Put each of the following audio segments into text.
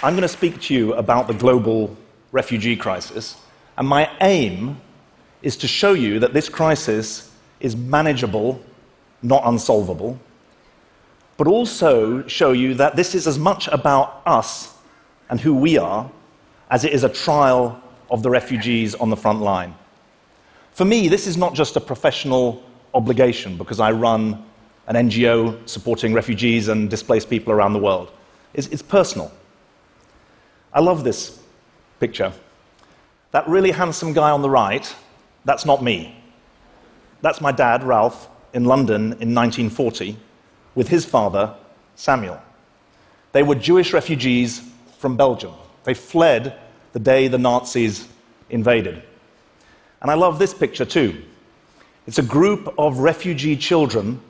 I'm going to speak to you about the global refugee crisis, and my aim is to show you that this crisis is manageable, not unsolvable, but also show you that this is as much about us and who we are as it is a trial of the refugees on the front line. For me, this is not just a professional obligation because I run an NGO supporting refugees and displaced people around the world. It's, it's personal. I love this picture. That really handsome guy on the right, that's not me. That's my dad, Ralph, in London in 1940 with his father, Samuel. They were Jewish refugees from Belgium. They fled the day the Nazis invaded. And I love this picture too. It's a group of refugee children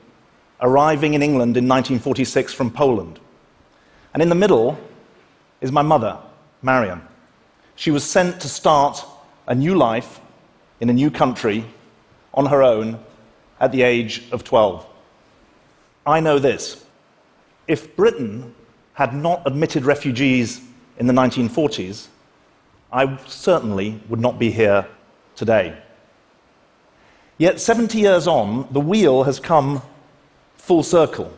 arriving in England in 1946 from Poland. And in the middle is my mother, Marion. She was sent to start a new life in a new country on her own at the age of 12. I know this. If Britain had not admitted refugees in the 1940s, I certainly would not be here today. Yet, 70 years on, the wheel has come full circle.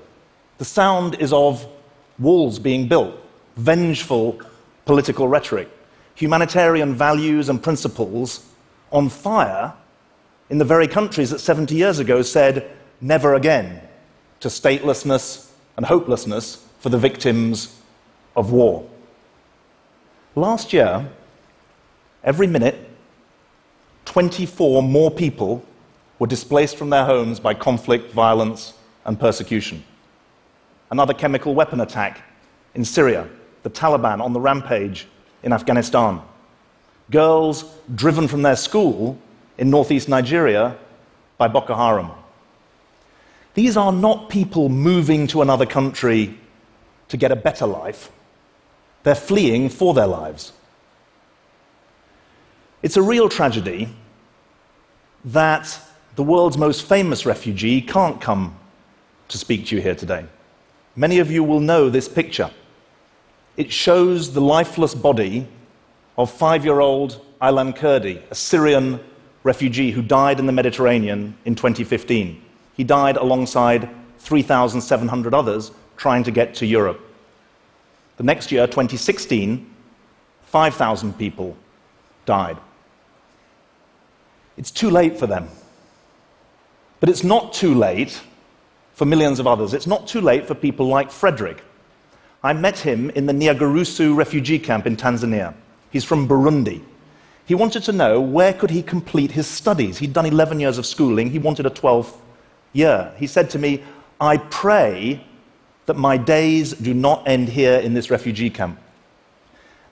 The sound is of walls being built, vengeful political rhetoric, humanitarian values and principles on fire in the very countries that 70 years ago said, never again, to statelessness and hopelessness for the victims of war. Last year, every minute, 24 more people were displaced from their homes by conflict, violence, and persecution. Another chemical weapon attack in Syria, the Taliban on the rampage in Afghanistan. Girls driven from their school in northeast Nigeria by Boko Haram. These are not people moving to another country to get a better life, they're fleeing for their lives. It's a real tragedy that the world's most famous refugee can't come to speak to you here today. Many of you will know this picture. It shows the lifeless body of five year old Aylan Kurdi, a Syrian refugee who died in the Mediterranean in 2015. He died alongside 3,700 others trying to get to Europe. The next year, 2016, 5,000 people died. It's too late for them. But it's not too late for millions of others. It's not too late for people like Frederick. I met him in the Nyarugusu refugee camp in Tanzania. He's from Burundi. He wanted to know where could he complete his studies. He'd done 11 years of schooling. He wanted a 12th year. He said to me, I pray that my days do not end here in this refugee camp.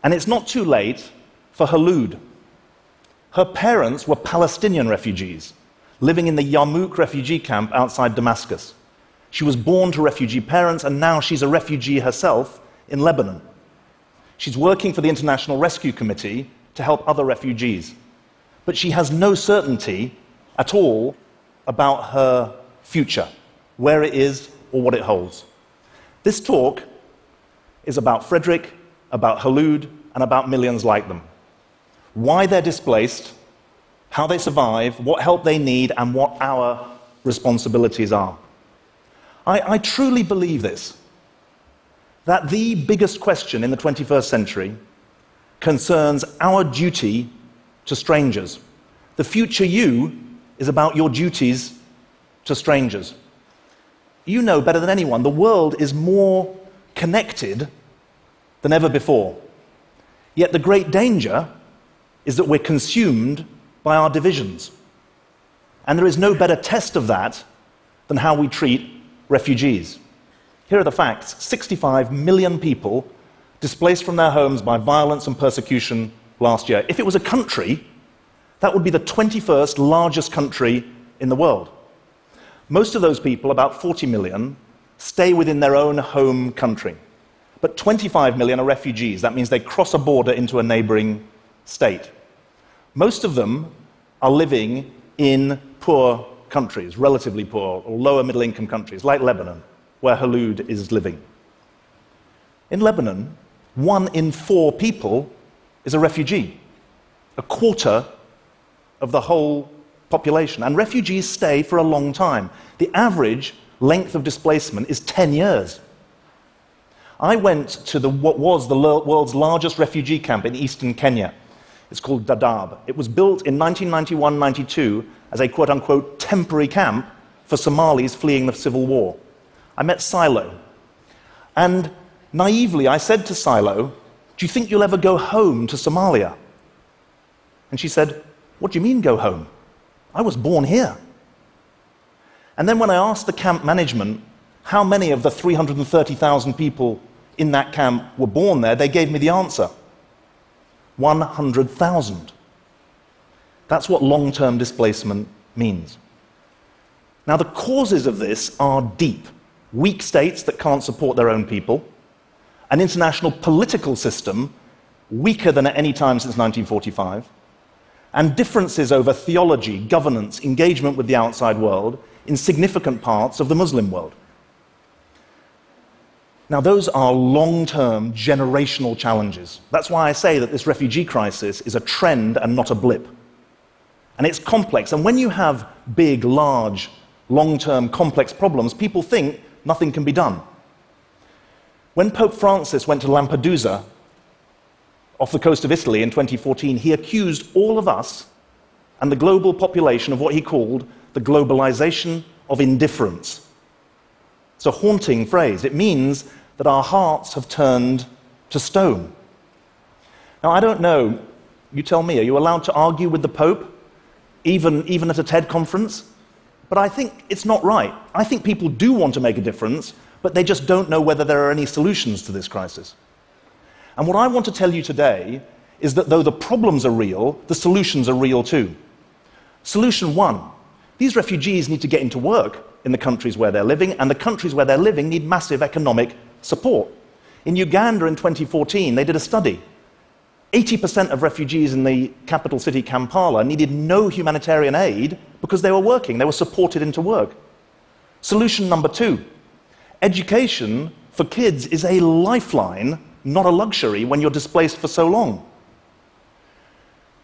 And it's not too late for Halud. Her parents were Palestinian refugees living in the Yarmouk refugee camp outside Damascus. She was born to refugee parents, and now she's a refugee herself in Lebanon. She's working for the International Rescue Committee to help other refugees. But she has no certainty at all about her future, where it is or what it holds. This talk is about Frederick, about Halud, and about millions like them. Why they're displaced, how they survive, what help they need, and what our responsibilities are. I, I truly believe this that the biggest question in the 21st century concerns our duty to strangers. The future you is about your duties to strangers. You know better than anyone, the world is more connected than ever before. Yet the great danger is that we're consumed by our divisions. And there is no better test of that than how we treat refugees. Here are the facts 65 million people displaced from their homes by violence and persecution last year. If it was a country, that would be the 21st largest country in the world. Most of those people, about 40 million, stay within their own home country. But 25 million are refugees. That means they cross a border into a neighboring state. Most of them are living in poor countries, relatively poor or lower middle income countries, like Lebanon, where Halud is living. In Lebanon, one in four people is a refugee, a quarter of the whole population. And refugees stay for a long time. The average length of displacement is 10 years. I went to the, what was the world's largest refugee camp in eastern Kenya. It's called Dadaab. It was built in 1991 92 as a quote unquote temporary camp for Somalis fleeing the civil war. I met Silo. And naively, I said to Silo, Do you think you'll ever go home to Somalia? And she said, What do you mean go home? I was born here. And then when I asked the camp management how many of the 330,000 people in that camp were born there, they gave me the answer 100,000. That's what long term displacement means. Now, the causes of this are deep weak states that can't support their own people, an international political system weaker than at any time since 1945, and differences over theology, governance, engagement with the outside world in significant parts of the Muslim world. Now, those are long term, generational challenges. That's why I say that this refugee crisis is a trend and not a blip. And it's complex. And when you have big, large, long term, complex problems, people think nothing can be done. When Pope Francis went to Lampedusa off the coast of Italy in 2014, he accused all of us and the global population of what he called the globalization of indifference. It's a haunting phrase. It means that our hearts have turned to stone. Now, I don't know, you tell me, are you allowed to argue with the Pope, even, even at a TED conference? But I think it's not right. I think people do want to make a difference, but they just don't know whether there are any solutions to this crisis. And what I want to tell you today is that though the problems are real, the solutions are real too. Solution one these refugees need to get into work in the countries where they're living, and the countries where they're living need massive economic support. In Uganda in 2014, they did a study. 80% of refugees in the capital city, Kampala, needed no humanitarian aid because they were working, they were supported into work. Solution number two education for kids is a lifeline, not a luxury, when you're displaced for so long.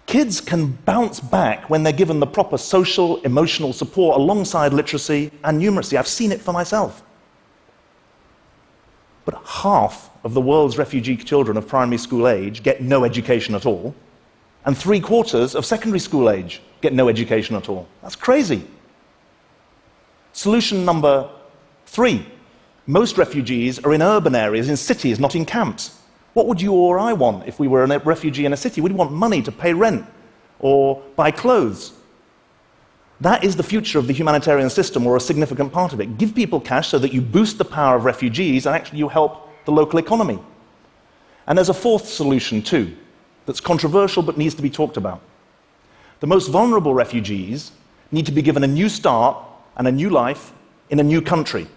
Kids can bounce back when they're given the proper social, emotional support alongside literacy and numeracy. I've seen it for myself. But half of the world's refugee children of primary school age get no education at all, and three quarters of secondary school age get no education at all. That's crazy. Solution number three most refugees are in urban areas, in cities, not in camps. What would you or I want if we were a refugee in a city? We'd want money to pay rent or buy clothes. That is the future of the humanitarian system, or a significant part of it. Give people cash so that you boost the power of refugees and actually you help the local economy. And there's a fourth solution, too, that's controversial but needs to be talked about. The most vulnerable refugees need to be given a new start and a new life in a new country,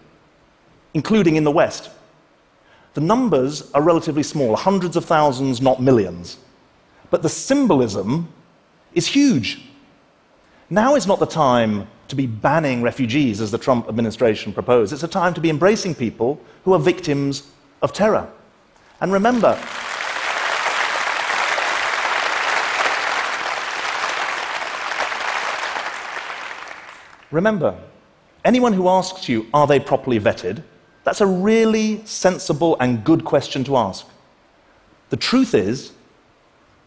including in the West. The numbers are relatively small, hundreds of thousands, not millions. But the symbolism is huge. Now is not the time to be banning refugees, as the Trump administration proposed. It's a time to be embracing people who are victims of terror. And remember, remember, anyone who asks you, are they properly vetted? That's a really sensible and good question to ask. The truth is,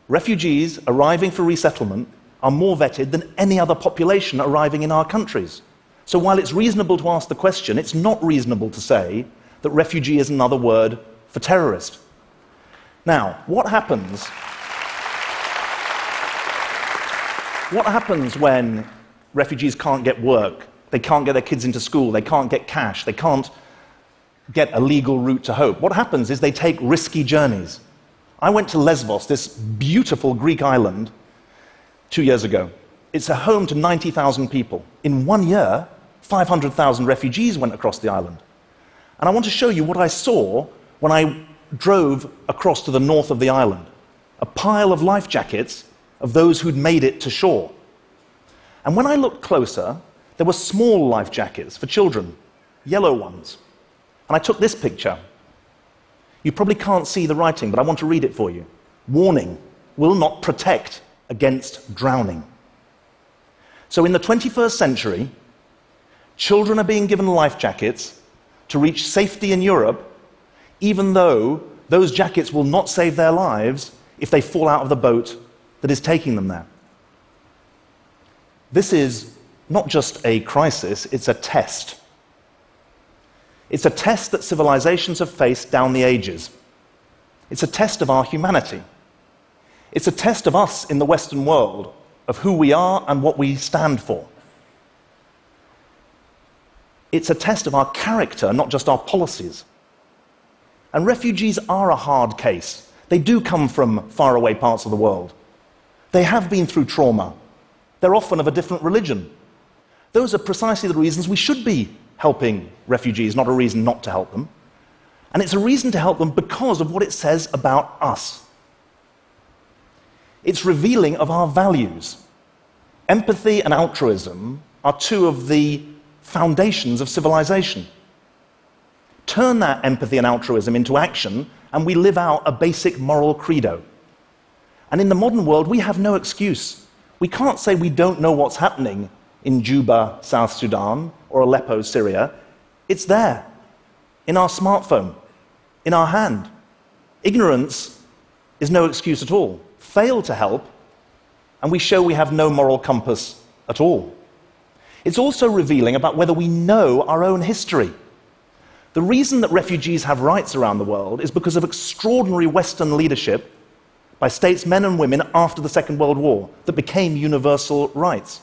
refugees arriving for resettlement are more vetted than any other population arriving in our countries. So while it's reasonable to ask the question, it's not reasonable to say that refugee is another word for terrorist. Now, what happens? What happens when refugees can't get work? They can't get their kids into school, they can't get cash, they can't get a legal route to hope. What happens is they take risky journeys. I went to Lesbos, this beautiful Greek island, two years ago. It's a home to 90,000 people. In one year, 500,000 refugees went across the island. And I want to show you what I saw when I drove across to the north of the island a pile of life jackets of those who'd made it to shore. And when I looked closer, there were small life jackets for children, yellow ones. And I took this picture. You probably can't see the writing, but I want to read it for you. Warning will not protect against drowning. So, in the 21st century, children are being given life jackets to reach safety in Europe, even though those jackets will not save their lives if they fall out of the boat that is taking them there. This is not just a crisis, it's a test. It's a test that civilizations have faced down the ages. It's a test of our humanity. It's a test of us in the Western world, of who we are and what we stand for. It's a test of our character, not just our policies. And refugees are a hard case. They do come from faraway parts of the world. They have been through trauma. They're often of a different religion. Those are precisely the reasons we should be helping refugees, not a reason not to help them. And it's a reason to help them because of what it says about us. It's revealing of our values. Empathy and altruism are two of the foundations of civilization. Turn that empathy and altruism into action, and we live out a basic moral credo. And in the modern world, we have no excuse. We can't say we don't know what's happening in Juba, South Sudan, or Aleppo, Syria. It's there, in our smartphone, in our hand. Ignorance is no excuse at all. Fail to help, and we show we have no moral compass at all. It's also revealing about whether we know our own history. The reason that refugees have rights around the world is because of extraordinary Western leadership by statesmen and women after the Second World War that became universal rights.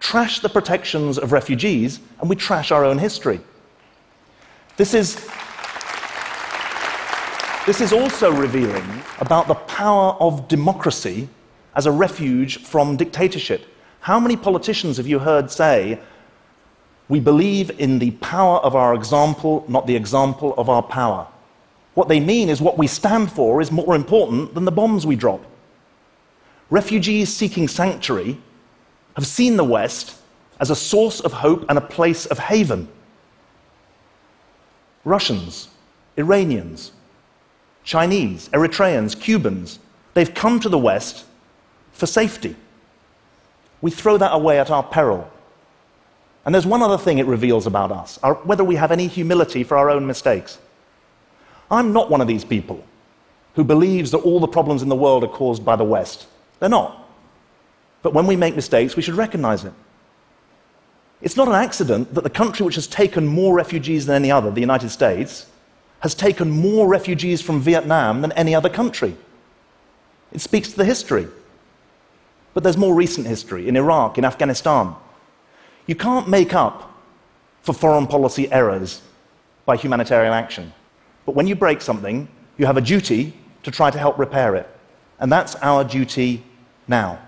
Trash the protections of refugees, and we trash our own history. This is, this is also revealing about the power of democracy as a refuge from dictatorship. How many politicians have you heard say, we believe in the power of our example, not the example of our power. What they mean is what we stand for is more important than the bombs we drop. Refugees seeking sanctuary have seen the West as a source of hope and a place of haven. Russians, Iranians, Chinese, Eritreans, Cubans, they've come to the West for safety. We throw that away at our peril. And there's one other thing it reveals about us our, whether we have any humility for our own mistakes. I'm not one of these people who believes that all the problems in the world are caused by the West. They're not. But when we make mistakes, we should recognize it. It's not an accident that the country which has taken more refugees than any other, the United States, has taken more refugees from Vietnam than any other country. It speaks to the history. But there's more recent history in Iraq, in Afghanistan, you can't make up for foreign policy errors by humanitarian action. But when you break something, you have a duty to try to help repair it. And that's our duty now.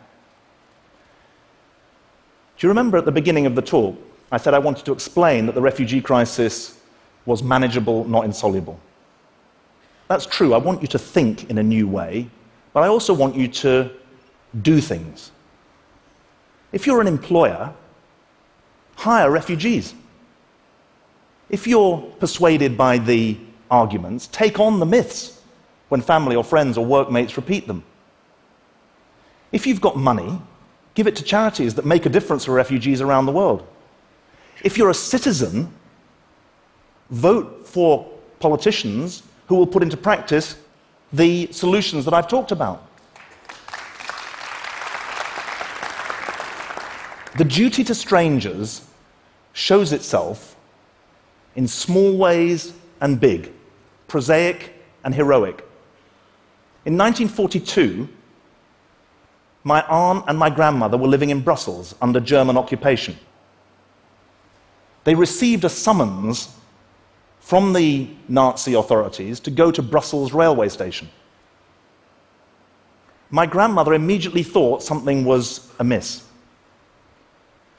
Do you remember at the beginning of the talk, I said I wanted to explain that the refugee crisis was manageable, not insoluble? That's true. I want you to think in a new way, but I also want you to do things. If you're an employer, hire refugees. If you're persuaded by the arguments, take on the myths when family or friends or workmates repeat them. If you've got money, give it to charities that make a difference for refugees around the world. If you're a citizen, vote for politicians who will put into practice the solutions that I've talked about. The duty to strangers shows itself in small ways and big, prosaic and heroic. In 1942, my aunt and my grandmother were living in Brussels under German occupation. They received a summons from the Nazi authorities to go to Brussels railway station. My grandmother immediately thought something was amiss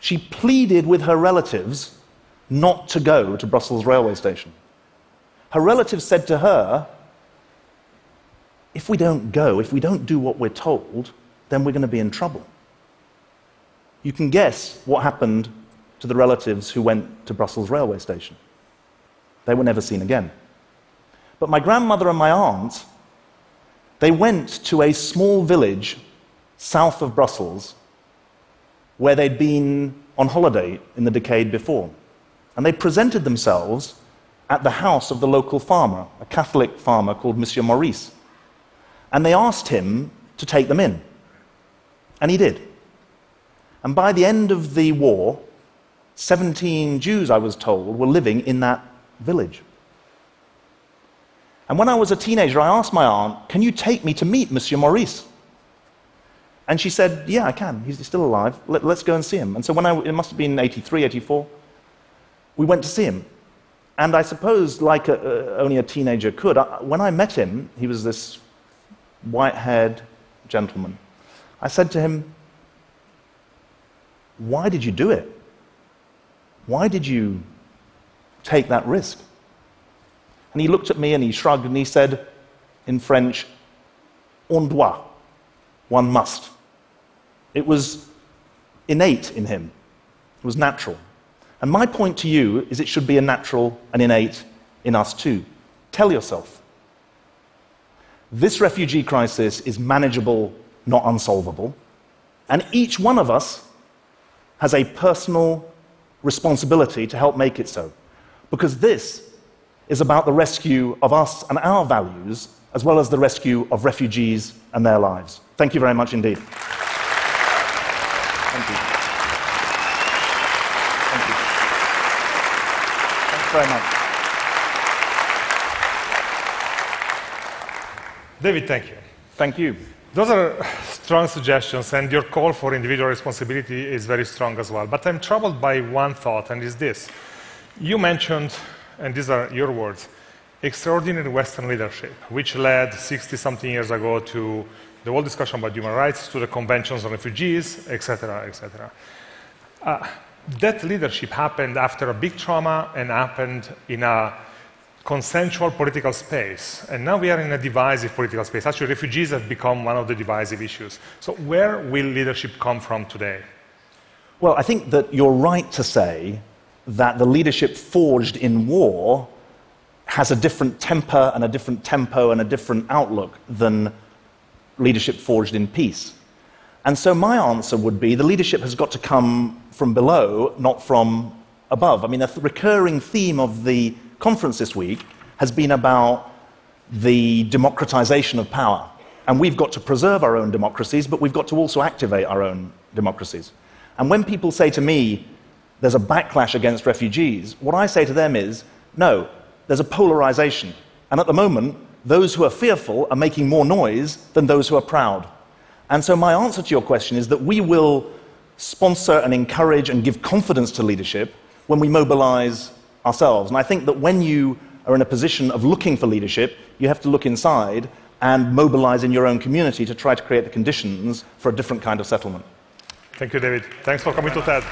she pleaded with her relatives not to go to Brussels railway station. Her relatives said to her, If we don't go, if we don't do what we're told, then we're going to be in trouble. You can guess what happened to the relatives who went to Brussels railway station. They were never seen again. But my grandmother and my aunt, they went to a small village south of Brussels where they'd been on holiday in the decade before. And they presented themselves at the house of the local farmer, a Catholic farmer called Monsieur Maurice. And they asked him to take them in. And he did. And by the end of the war, 17 Jews, I was told, were living in that village. And when I was a teenager, I asked my aunt, Can you take me to meet Monsieur Maurice? And she said, Yeah, I can. He's still alive. Let, us go and see him. And so when I, it must have been 83, 84, we went to see him. And I suppose, like a, only a teenager could, I, when I met him, he was this white haired gentleman. I said to him, Why did you do it? Why did you take that risk? And he looked at me and he shrugged and he said in French, On doit, one must. It was innate in him, it was natural. And my point to you is it should be a natural and innate in us too. Tell yourself this refugee crisis is manageable, not unsolvable. And each one of us has a personal responsibility to help make it so. Because this is about the rescue of us and our values, as well as the rescue of refugees and their lives. Thank you very much indeed. Thank you. Thank you. Thanks very much. David, thank you. Thank you. Those are strong suggestions, and your call for individual responsibility is very strong as well. But I'm troubled by one thought, and is this. You mentioned, and these are your words, extraordinary Western leadership, which led 60 something years ago to the whole discussion about human rights, to the conventions on refugees, etc., etc. Uh, that leadership happened after a big trauma and happened in a consensual political space. And now we are in a divisive political space. Actually, refugees have become one of the divisive issues. So, where will leadership come from today? Well, I think that you're right to say that the leadership forged in war has a different temper and a different tempo and a different outlook than leadership forged in peace. And so my answer would be the leadership has got to come from below, not from above. I mean, a th- recurring theme of the conference this week has been about the democratization of power. And we've got to preserve our own democracies, but we've got to also activate our own democracies. And when people say to me, there's a backlash against refugees, what I say to them is, no, there's a polarization. And at the moment, those who are fearful are making more noise than those who are proud. And so, my answer to your question is that we will sponsor and encourage and give confidence to leadership when we mobilize ourselves. And I think that when you are in a position of looking for leadership, you have to look inside and mobilize in your own community to try to create the conditions for a different kind of settlement. Thank you, David. Thanks for coming to TED.